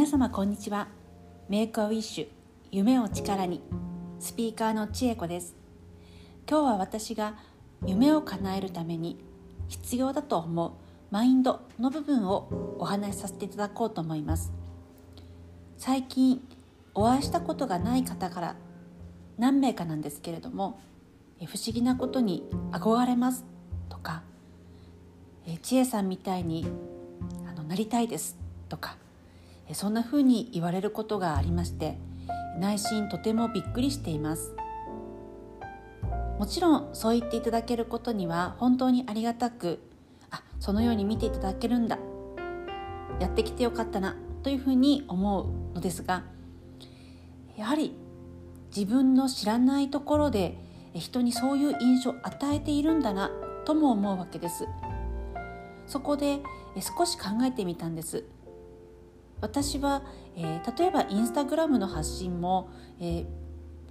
皆様こんにちは。メイクアウィッシュ夢を力に。スピーカーの千恵子です。今日は私が夢を叶えるために必要だと思うマインドの部分をお話しさせていただこうと思います。最近お会いしたことがない方から何名かなんですけれども不思議なことに憧れますとか千恵さんみたいにあのなりたいですとかそんな風に言われることがありまして内心とてもびっくりしています。もちろんそう言っていただけることには本当にありがたくあそのように見ていただけるんだやってきてよかったなというふうに思うのですがやはり自分の知らないところで人にそういう印象を与えているんだなとも思うわけです。そこで少し考えてみたんです。私は、えー、例えばインスタグラムの発信も、えー、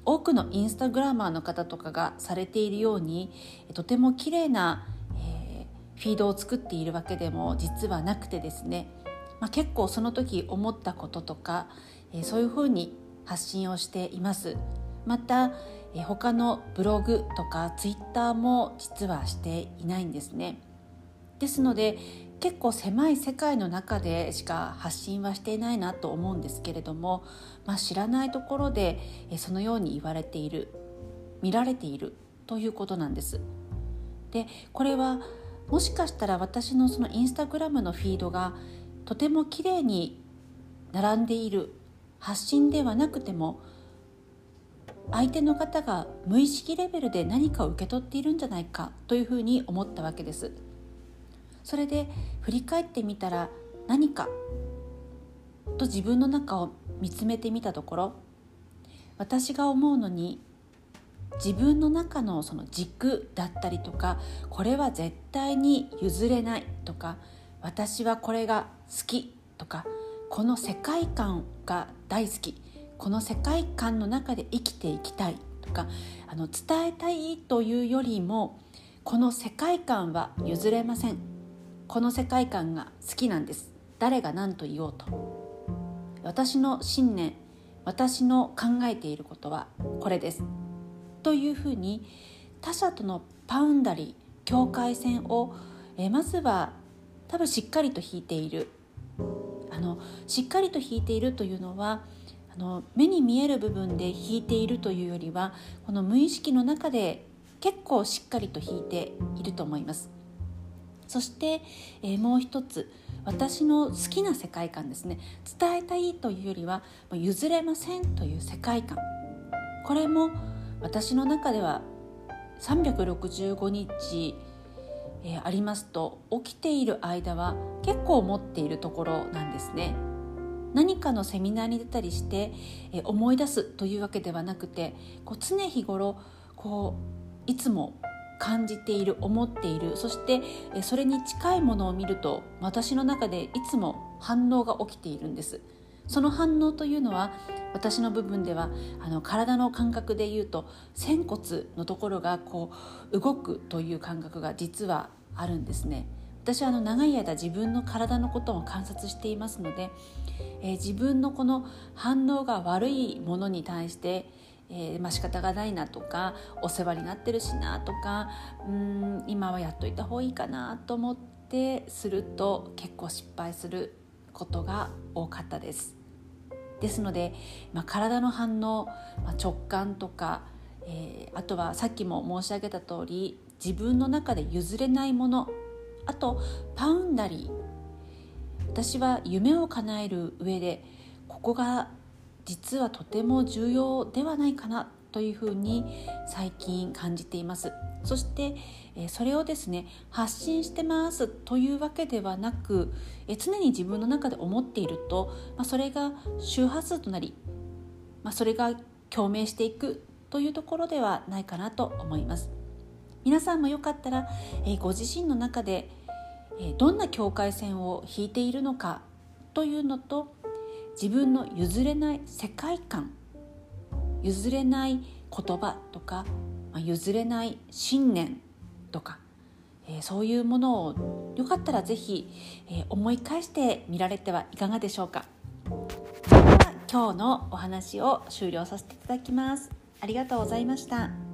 多くのインスタグラマーの方とかがされているようにとても綺麗な、えー、フィードを作っているわけでも実はなくてですね、まあ、結構その時思ったこととか、え、そういうふうに発信をしています。また、え、他のブログとかツイッターも実はしていないんですね。ですので結構狭い世界の中でしか発信はしていないなと思うんですけれども、まあ、知らないところでそのように言われている見られているということなんです。でこれはもしかしたら私のそのインスタグラムのフィードがとても綺麗に並んでいる発信ではなくても相手の方が無意識レベルで何かを受け取っているんじゃないかというふうに思ったわけです。それで振り返ってみたら何かと自分の中を見つめてみたところ私が思うのに自分の中のその軸だったりとかこれは絶対に譲れないとか私はこれが好きとかこの世界観が大好きこの世界観の中で生きていきたいとかあの伝えたいというよりもこの世界観は譲れません。この世界観が好きなんです。誰が何と言おうと。私の信念私の考えていることはこれです。というふうに他者とのパウンダリー境界線をえまずは多分しっかりと引いている。あのしっかりと引いているというのはあの目に見える部分で引いているというよりはこの無意識の中で結構しっかりと引いていると思います。そして、えー、もう一つ私の好きな世界観ですね伝えたいというよりは譲れませんという世界観これも私の中では365日、えー、ありますと起きている間は結構持っているところなんですね。何かのセミナーに出たりして、えー、思い出すというわけではなくてこう常日頃こういつも感じている思っている。そしてそれに近いものを見ると私の中でいつも反応が起きているんです。その反応というのは私の部分ではあの体の感覚でいうと仙骨のところがこう動くという感覚が実はあるんですね。私はあの長い間自分の体のことを観察していますので、えー、自分のこの反応が悪いものに対してえーまあ仕方がないなとかお世話になってるしなとかうん今はやっといた方がいいかなと思ってすると結構失敗することが多かったです。ですので、まあ、体の反応、まあ、直感とか、えー、あとはさっきも申し上げた通り自分の中で譲れないものあとパウンダリー私は夢を叶える上でここが実はとても重要ではないかなというふうに最近感じています。そしてそれをですね発信してますというわけではなく常に自分の中で思っているとそれが周波数となりそれが共鳴していくというところではないかなと思います。皆さんもよかったらご自身の中でどんな境界線を引いているのかというのと自分の譲れない世界観譲れない言葉とか、まあ、譲れない信念とか、えー、そういうものをよかったら是非、えー、思い返してみられてはいかがでしょうかそれでは今日のお話を終了させていただきますありがとうございました。